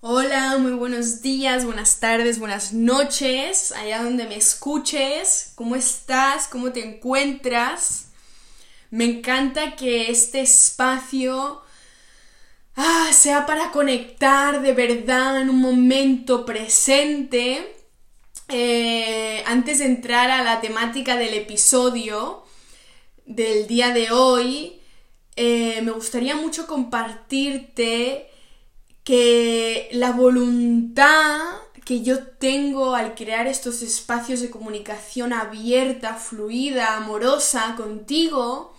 Hola, muy buenos días, buenas tardes, buenas noches, allá donde me escuches. ¿Cómo estás? ¿Cómo te encuentras? Me encanta que este espacio ah, sea para conectar de verdad en un momento presente. Eh, antes de entrar a la temática del episodio del día de hoy, eh, me gustaría mucho compartirte que la voluntad que yo tengo al crear estos espacios de comunicación abierta, fluida, amorosa contigo,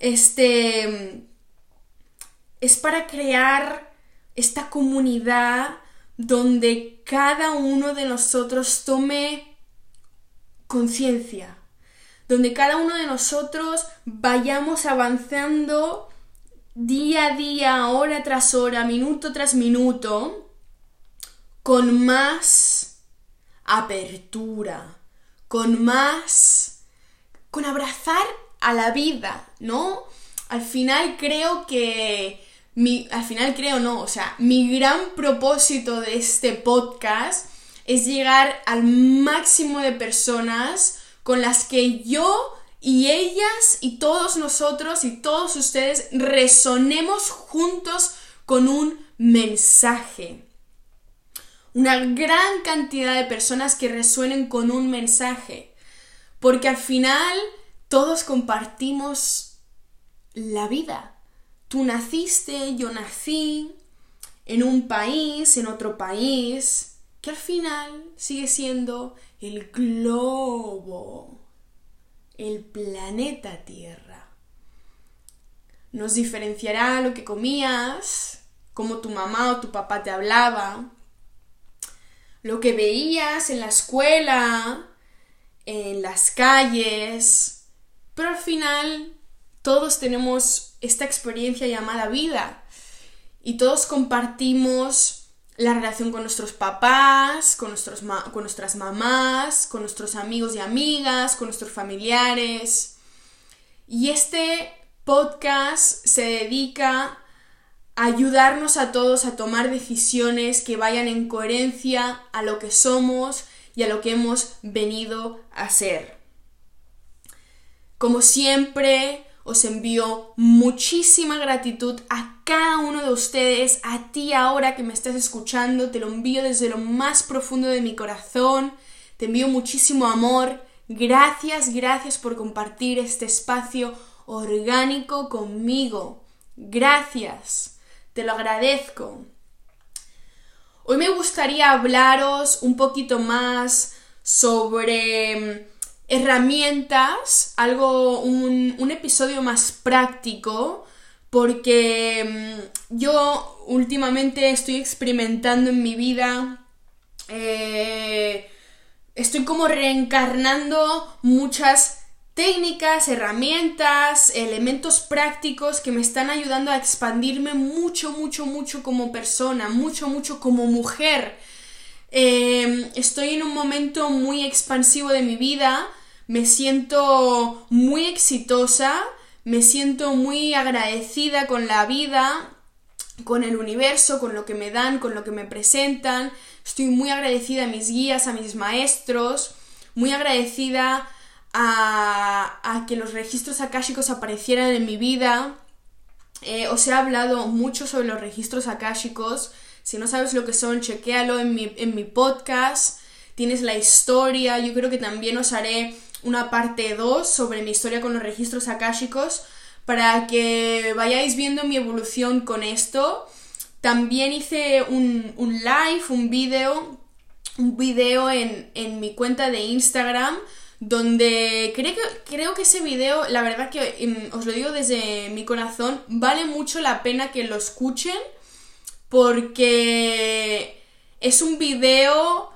este es para crear esta comunidad donde cada uno de nosotros tome conciencia, donde cada uno de nosotros vayamos avanzando día a día, hora tras hora, minuto tras minuto, con más apertura, con más... con abrazar a la vida, ¿no? Al final creo que... Mi, al final creo no, o sea, mi gran propósito de este podcast es llegar al máximo de personas con las que yo y ellas y todos nosotros y todos ustedes resonemos juntos con un mensaje. Una gran cantidad de personas que resuenen con un mensaje. Porque al final todos compartimos la vida. Tú naciste, yo nací, en un país, en otro país, que al final sigue siendo el globo el planeta Tierra. Nos diferenciará lo que comías, cómo tu mamá o tu papá te hablaba, lo que veías en la escuela, en las calles, pero al final todos tenemos esta experiencia llamada vida y todos compartimos la relación con nuestros papás, con, nuestros con nuestras mamás, con nuestros amigos y amigas, con nuestros familiares. Y este podcast se dedica a ayudarnos a todos a tomar decisiones que vayan en coherencia a lo que somos y a lo que hemos venido a ser. Como siempre, os envío muchísima gratitud a cada uno de ustedes, a ti ahora que me estás escuchando, te lo envío desde lo más profundo de mi corazón, te envío muchísimo amor, gracias, gracias por compartir este espacio orgánico conmigo, gracias, te lo agradezco. Hoy me gustaría hablaros un poquito más sobre herramientas, algo, un, episodio más práctico, porque mm, yo últimamente estoy experimentando en mi vida, eh, estoy como reencarnando muchas técnicas, herramientas, elementos prácticos que me están ayudando a expandirme mucho, mucho, mucho como persona, mucho, mucho como mujer. Eh, estoy en un momento muy expansivo de mi vida me siento muy exitosa, me siento muy agradecida con la vida, con el universo, con lo que me dan, con lo que me presentan. Estoy muy agradecida a mis guías, a mis maestros, muy agradecida a, que los registros akáshicos aparecieran en mi vida. Eh, os he hablado mucho sobre los registros akáshicos. Si no sabes lo que son, chequéalo en mi, en mi podcast. Tienes la historia. Yo creo que también os haré una parte 2 sobre mi historia con los registros akáshicos para que vayáis viendo mi evolución con esto. También hice un, live, un video, un video en, mi cuenta de Instagram donde creo que, creo que ese video, la verdad que em, os lo digo desde mi corazón, vale mucho la pena que lo escuchen porque es un video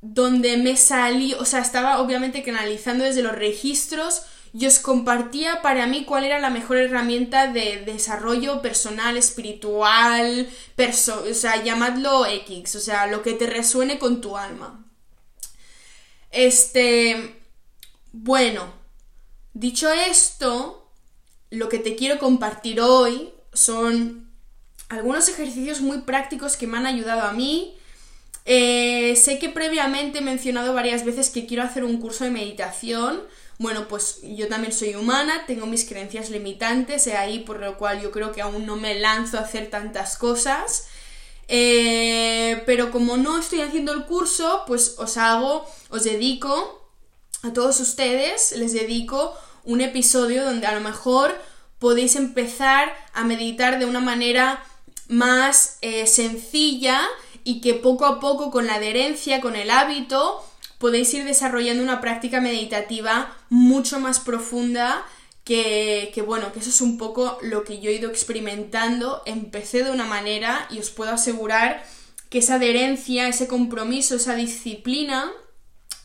donde me salí, o sea, estaba obviamente canalizando desde los registros y os compartía para mí cuál era la mejor herramienta de desarrollo personal, espiritual, o sea, llamadlo X, o sea, lo que te resuene con tu alma. Este, bueno, dicho esto, lo que te quiero compartir hoy son algunos ejercicios muy prácticos que me han ayudado a mí. Eh, sé que previamente he mencionado varias veces que quiero hacer un curso de meditación. Bueno, pues yo también soy humana, tengo mis creencias limitantes, y ahí por lo cual yo creo que aún no me lanzo a hacer tantas cosas. Eh, pero como no estoy haciendo el curso, pues os hago, os dedico a todos ustedes, les dedico un episodio donde a lo mejor podéis empezar a meditar de una manera más eh, sencilla y que poco a poco con la adherencia, con el hábito, podéis ir desarrollando una práctica meditativa mucho más profunda que, que, bueno, que eso es un poco lo que yo he ido experimentando. Empecé de una manera y os puedo asegurar que esa adherencia, ese compromiso, esa disciplina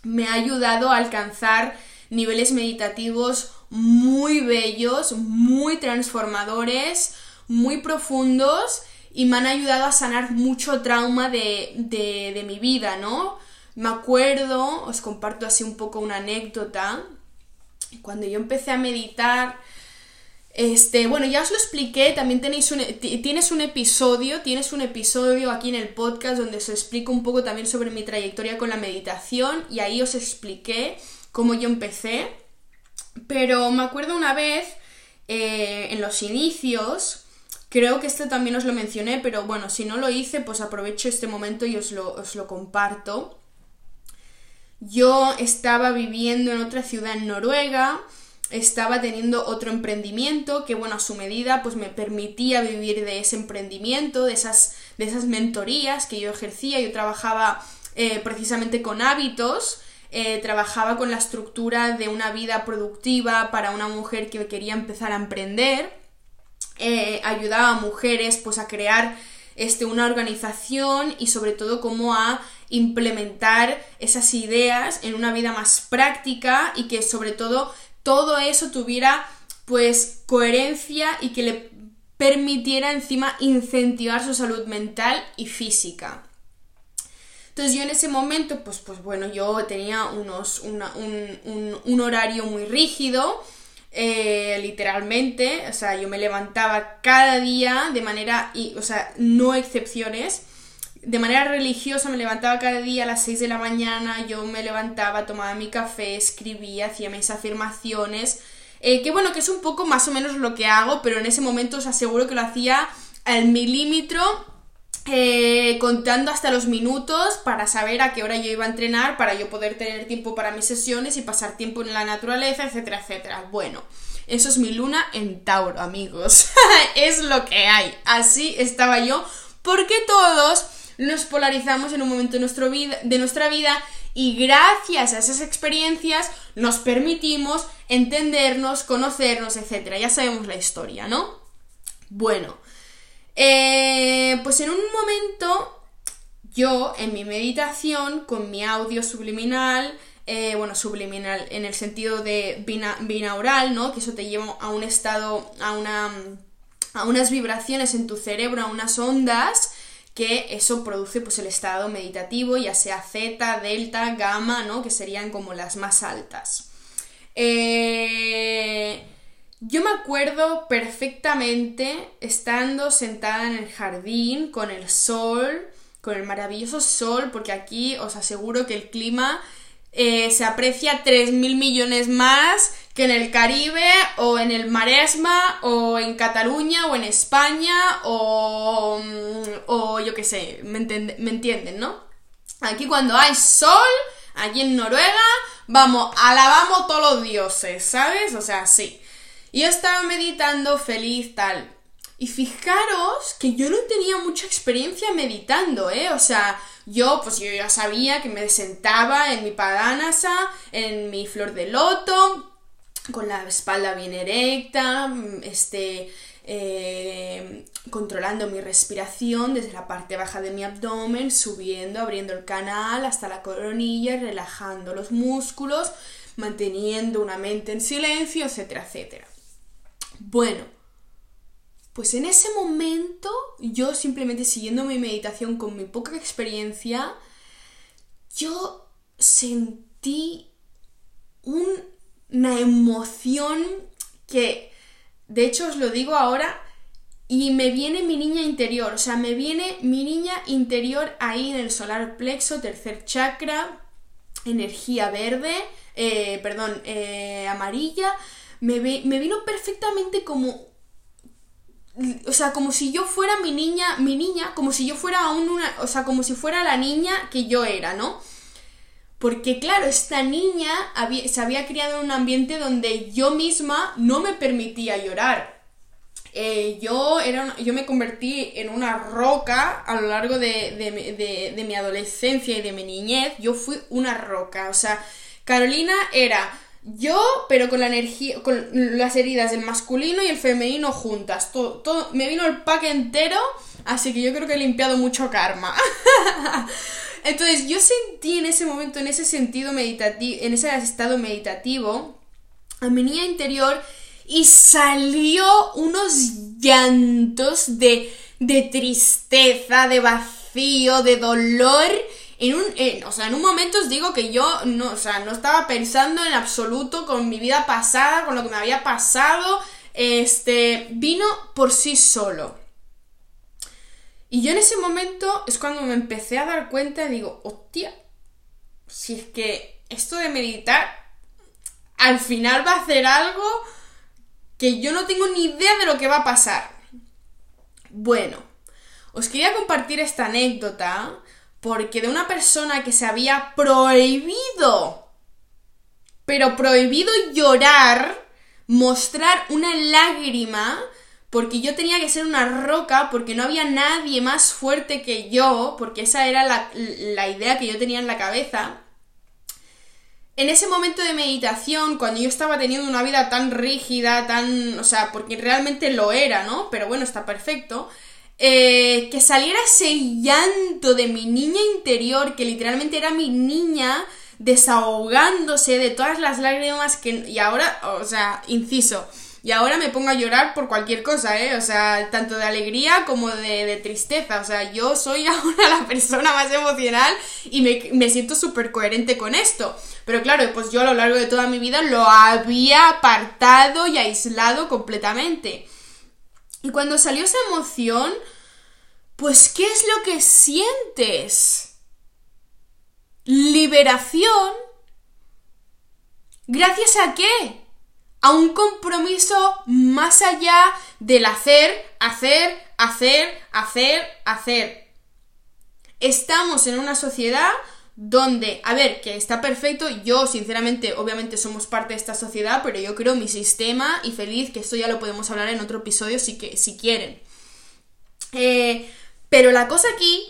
me ha ayudado a alcanzar niveles meditativos muy bellos, muy transformadores, muy profundos y me han ayudado a sanar mucho trauma de, de, mi vida, ¿no? Me acuerdo, os comparto así un poco una anécdota, cuando yo empecé a meditar, este, bueno, ya os lo expliqué, también tenéis un, tienes un episodio, tienes un episodio aquí en el podcast donde os explico un poco también sobre mi trayectoria con la meditación y ahí os expliqué cómo yo empecé. Pero me acuerdo una vez, eh, en los inicios, Creo que esto también os lo mencioné, pero bueno, si no lo hice, pues aprovecho este momento y os lo, os lo comparto. Yo estaba viviendo en otra ciudad en Noruega, estaba teniendo otro emprendimiento que, bueno, a su medida, pues me permitía vivir de ese emprendimiento, de esas, de esas mentorías que yo ejercía. Yo trabajaba eh, precisamente con hábitos, eh, trabajaba con la estructura de una vida productiva para una mujer que quería empezar a emprender. Eh, ayudaba a mujeres pues a crear este, una organización y sobre todo cómo a implementar esas ideas en una vida más práctica y que sobre todo todo eso tuviera pues coherencia y que le permitiera encima incentivar su salud mental y física. Entonces yo en ese momento, pues, pues bueno, yo tenía unos, un, un horario muy rígido, eh, literalmente, o sea, yo me levantaba cada día de manera, y, o sea, no excepciones, de manera religiosa me levantaba cada día a las 6 de la mañana, yo me levantaba, tomaba mi café, escribía, hacía mis afirmaciones, eh, que bueno, que es un poco más o menos lo que hago, pero en ese momento os aseguro que lo hacía al milímetro contando hasta los minutos para saber a qué hora yo iba a entrenar, para yo poder tener tiempo para mis sesiones y pasar tiempo en la naturaleza, etcétera, etcétera. Bueno, eso es mi luna en Tauro, amigos. es lo que hay. Así estaba yo, porque todos nos polarizamos en un momento de, de nuestra vida y gracias a esas experiencias nos permitimos entendernos, conocernos, etcétera. Ya sabemos la historia, ¿no? Bueno, eh, pues en un momento, yo en mi meditación, con mi audio subliminal, eh, bueno, subliminal en el sentido de binaural, ¿no? Que eso te lleva a un estado, a una a unas vibraciones en tu cerebro, a unas ondas, que eso produce pues el estado meditativo, ya sea Z, delta, gamma, ¿no? Que serían como las más altas. Eh, yo me acuerdo perfectamente estando sentada en el jardín con el sol, con el maravilloso sol, porque aquí os aseguro que el clima eh, se aprecia 3.000 millones más que en el Caribe o en el Maresma o en Cataluña o en España o, mm, o yo qué sé, me, me entienden, ¿no? Aquí cuando hay sol, aquí en Noruega, vamos, alabamos todos los dioses, ¿sabes? O sea, sí. Y yo estaba meditando feliz tal. Y fijaros que yo no tenía mucha experiencia meditando, ¿eh? O sea, yo pues yo ya sabía que me sentaba en mi padanasa, en mi flor de loto, con la espalda bien erecta, este, eh, controlando mi respiración desde la parte baja de mi abdomen, subiendo, abriendo el canal hasta la coronilla, relajando los músculos, manteniendo una mente en silencio, etcétera, etcétera. Bueno, pues en ese momento yo simplemente siguiendo mi meditación con mi poca experiencia, yo sentí una emoción que, de hecho os lo digo ahora, y me viene mi niña interior, o sea, me viene mi niña interior ahí en el solar plexo, tercer chakra, energía verde, eh, perdón, eh, amarilla, me, me vino perfectamente como o sea, como si yo fuera mi niña, mi niña, como si yo fuera aún una, o sea, como si fuera la niña que yo era, ¿no? Porque claro, esta niña se había criado en un ambiente donde yo misma no me permitía llorar. Eh, yo, era yo me convertí en una roca a lo largo de, de mi adolescencia y de mi niñez. Yo fui una roca. O sea, Carolina era yo, pero con la energía, con las heridas del masculino y el femenino juntas. Todo, todo, me vino el pack entero, así que yo creo que he limpiado mucho karma. Entonces, yo sentí en ese momento, en ese sentido meditativo, en ese estado meditativo, a mi niña interior y salió unos llantos de, de tristeza, de vacío, de dolor en un, o sea, en un momento os digo que yo no, o sea, no estaba pensando en absoluto con mi vida pasada, con lo que me había pasado, este, vino por sí solo. Y yo en ese momento es cuando me empecé a dar cuenta y digo, hostia, si es que esto de meditar al final va a hacer algo que yo no tengo ni idea de lo que va a pasar. Bueno, os quería compartir esta anécdota porque de una persona que se había prohibido, pero prohibido llorar, mostrar una lágrima, porque yo tenía que ser una roca, porque no había nadie más fuerte que yo, porque esa era la, idea que yo tenía en la cabeza. En ese momento de meditación, cuando yo estaba teniendo una vida tan rígida, tan... o sea, porque realmente lo era, ¿no? Pero bueno, está perfecto. Eh, que saliera ese llanto de mi niña interior, que literalmente era mi niña desahogándose de todas las lágrimas que... Y ahora, o sea, inciso, y ahora me pongo a llorar por cualquier cosa, ¿eh? O sea, tanto de alegría como de, tristeza. O sea, yo soy ahora la persona más emocional y me, me siento súper coherente con esto. Pero claro, pues yo a lo largo de toda mi vida lo había apartado y aislado completamente. Y cuando salió esa emoción, pues ¿qué es lo que sientes? Liberación. ¿Gracias a qué? A un compromiso más allá del hacer, hacer, hacer, hacer, hacer. Estamos en una sociedad donde, a ver, que está perfecto, yo sinceramente, obviamente somos parte de esta sociedad, pero yo creo mi sistema y feliz, que esto ya lo podemos hablar en otro episodio si, que, si quieren. Eh, pero la cosa aquí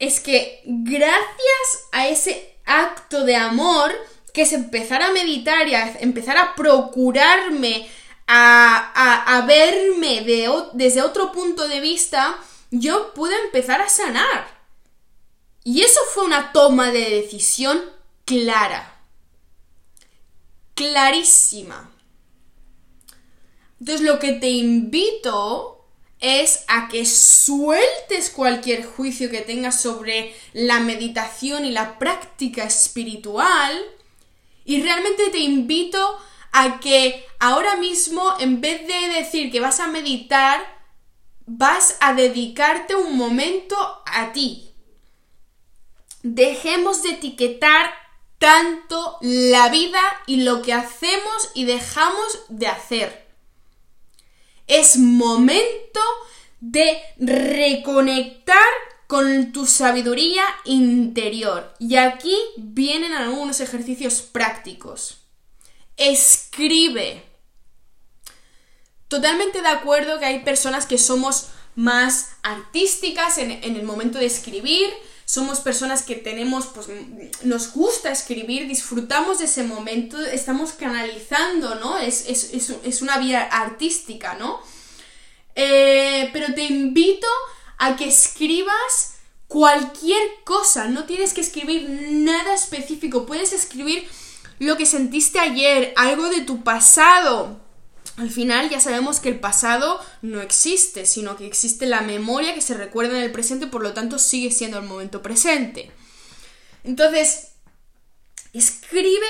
es que gracias a ese acto de amor, que es empezar a meditar y a empezar a procurarme, a, verme desde otro punto de vista, yo pude empezar a sanar. Y eso fue una toma de decisión clara. Clarísima. Entonces lo que te invito es a que sueltes cualquier juicio que tengas sobre la meditación y la práctica espiritual y realmente te invito a que ahora mismo en vez de decir que vas a meditar, vas a dedicarte un momento a ti, dejemos de etiquetar tanto la vida y lo que hacemos y dejamos de hacer. Es momento de reconectar con tu sabiduría interior. Y aquí vienen algunos ejercicios prácticos. Escribe. Totalmente de acuerdo que hay personas que somos más artísticas en, en el momento de escribir, somos personas que tenemos, pues nos gusta escribir, disfrutamos de ese momento, estamos canalizando, ¿no? Es, es, una vía artística, ¿no? Eh, pero te invito a que escribas cualquier cosa, no tienes que escribir nada específico, puedes escribir lo que sentiste ayer, algo de tu pasado, al final ya sabemos que el pasado no existe, sino que existe la memoria que se recuerda en el presente, por lo tanto sigue siendo el momento presente. Entonces, escribe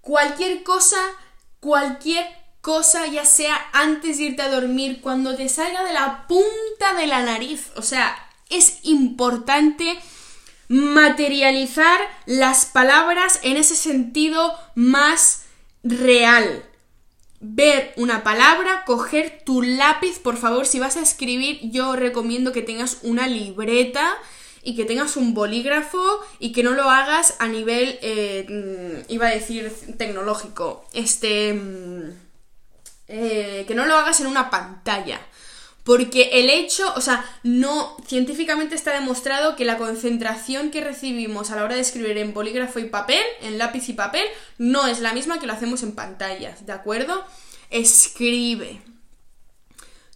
cualquier cosa, cualquier cosa, ya sea antes de irte a dormir, cuando te salga de la punta de la nariz. O sea, es importante materializar las palabras en ese sentido más real. Ver una palabra, coger tu lápiz, por favor, si vas a escribir, yo recomiendo que tengas una libreta y que tengas un bolígrafo y que no lo hagas a nivel, eh, mm, iba a decir, tecnológico, este, mm, eh, que no lo hagas en una pantalla. Porque el hecho, o sea, no, científicamente está demostrado que la concentración que recibimos a la hora de escribir en bolígrafo y papel, en lápiz y papel, no es la misma que lo hacemos en pantallas, ¿de acuerdo? Escribe.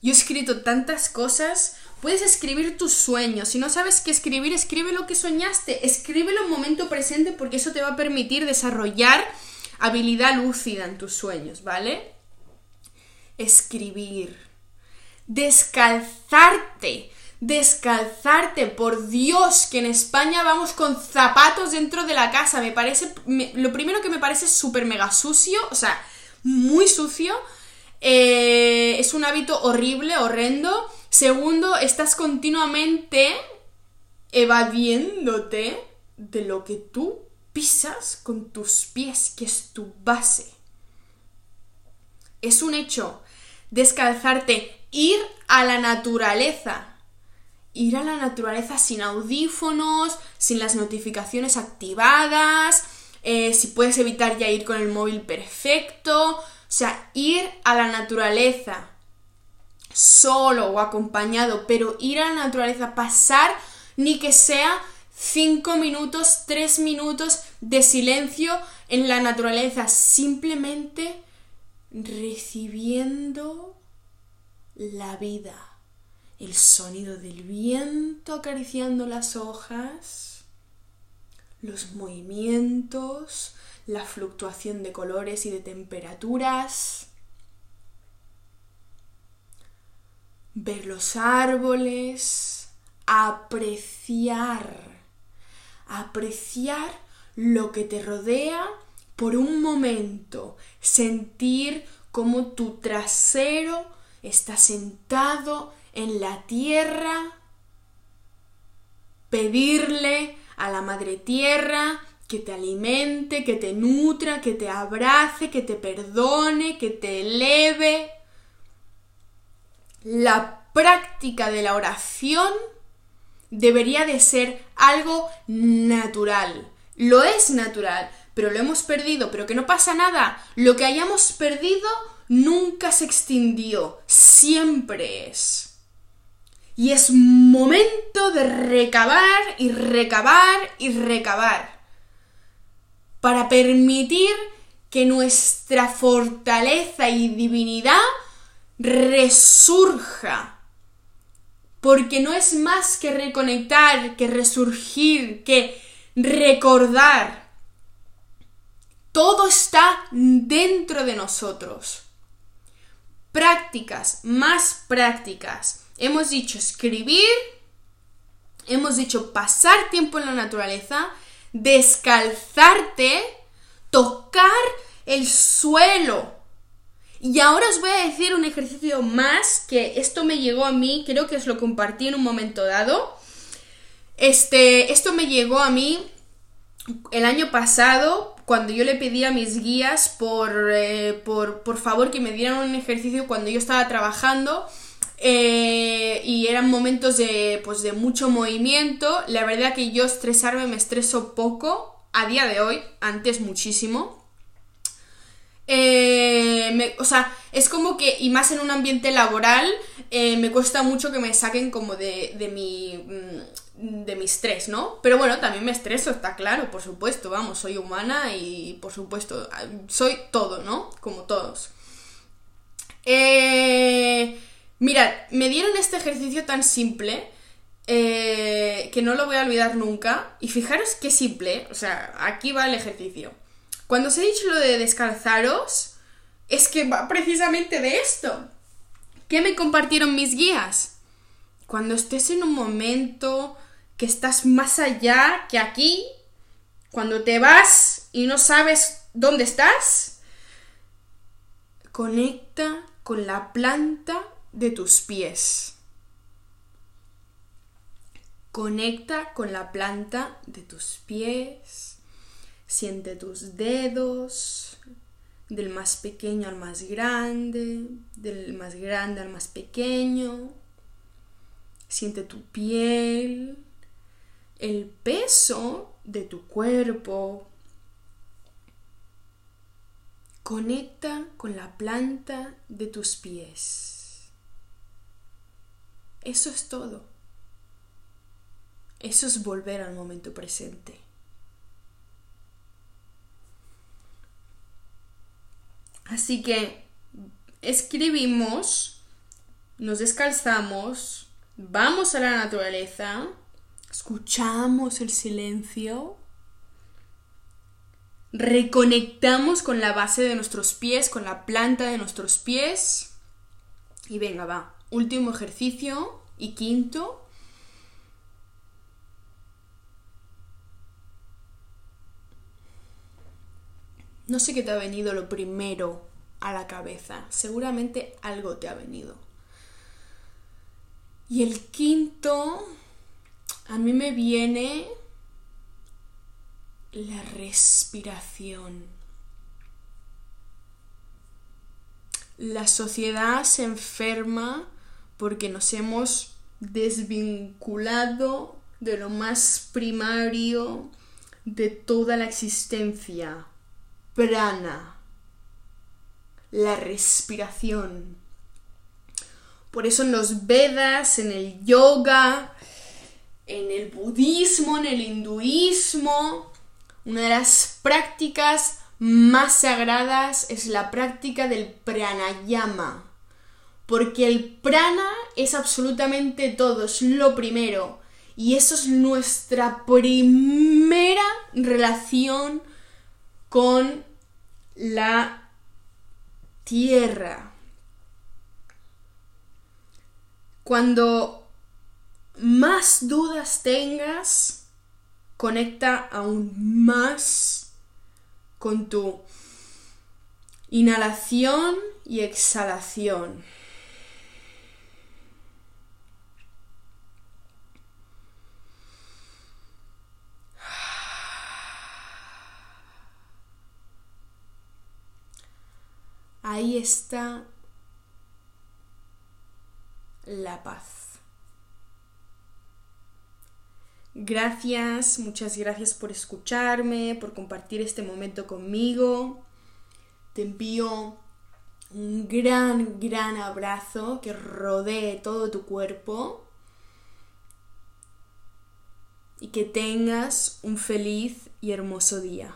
Yo he escrito tantas cosas. Puedes escribir tus sueños. Si no sabes qué escribir, escribe lo que soñaste. Escríbelo en momento presente porque eso te va a permitir desarrollar habilidad lúcida en tus sueños, ¿vale? Escribir descalzarte. Descalzarte, por Dios, que en España vamos con zapatos dentro de la casa. Me parece. lo primero que me parece súper mega sucio, o sea, muy sucio. Eh, es un hábito horrible, horrendo. Segundo, estás continuamente evadiéndote de lo que tú pisas con tus pies, que es tu base. Es un hecho. Descalzarte ir a la naturaleza. Ir a la naturaleza sin audífonos, sin las notificaciones activadas, eh, si puedes evitar ya ir con el móvil perfecto. O sea, ir a la naturaleza solo o acompañado, pero ir a la naturaleza, pasar ni que sea 5 minutos, 3 minutos de silencio en la naturaleza, simplemente recibiendo la vida, el sonido del viento acariciando las hojas, los movimientos, la fluctuación de colores y de temperaturas, ver los árboles, apreciar, apreciar lo que te rodea por un momento, sentir como tu trasero está sentado en la tierra, pedirle a la madre tierra que te alimente, que te nutra, que te abrace, que te perdone, que te eleve. La práctica de la oración debería de ser algo natural. Lo es natural, pero lo hemos perdido, pero que no pasa nada. Lo que hayamos perdido nunca se extinguió, siempre es. Y es momento de recabar y recabar y recabar para permitir que nuestra fortaleza y divinidad resurja. Porque no es más que reconectar, que resurgir, que recordar. Todo está dentro de nosotros prácticas, más prácticas. Hemos dicho escribir, hemos dicho pasar tiempo en la naturaleza, descalzarte, tocar el suelo. Y ahora os voy a decir un ejercicio más que esto me llegó a mí, creo que os lo compartí en un momento dado. Este, esto me llegó a mí el año pasado cuando yo le pedí a mis guías eh, por, por, favor que me dieran un ejercicio cuando yo estaba trabajando eh, y eran momentos de, pues, de mucho movimiento. La verdad que yo estresarme me estreso poco a día de hoy, antes muchísimo. Eh, o sea, es como que, y más en un ambiente laboral, me cuesta mucho que me saquen como de, de mi... De mi estrés, ¿no? Pero bueno, también me estreso, está claro, por supuesto, vamos, soy humana y por supuesto, soy todo, ¿no? Como todos. Eh, mirad, me dieron este ejercicio tan simple eh, que no lo voy a olvidar nunca. Y fijaros qué simple, o sea, aquí va el ejercicio. Cuando os he dicho lo de descalzaros, es que va precisamente de esto. ¿Qué me compartieron mis guías? Cuando estés en un momento que estás más allá que aquí, cuando te vas y no sabes dónde estás, Conecta con la planta de tus pies. Conecta con la planta de tus pies. Siente tus dedos, del más pequeño al más grande, del más grande al más pequeño. Siente tu piel, el peso de tu cuerpo. Conecta con la planta de tus pies. Eso es todo. Eso es volver al momento presente. Así que escribimos, nos descalzamos, vamos a la naturaleza, escuchamos el silencio, reconectamos con la base de nuestros pies, con la planta de nuestros pies. Y venga, va. Último ejercicio y quinto. No sé qué te ha venido lo primero a la cabeza. Seguramente algo te ha venido. Y el quinto, a mí me viene la respiración. La sociedad se enferma porque nos hemos desvinculado de lo más primario de toda la existencia, prana, la respiración. Por eso en los Vedas, en el yoga, en el budismo, en el hinduismo, una de las prácticas más sagradas es la práctica del pranayama. Porque el prana es absolutamente todo, es lo primero. Y eso es nuestra primera relación con la tierra. Cuando más dudas tengas, conecta aún más con tu inhalación y exhalación. Ahí está la paz. Gracias, muchas gracias por escucharme, por compartir este momento conmigo. Te envío un gran, gran abrazo que rodee todo tu cuerpo y que tengas un feliz y hermoso día.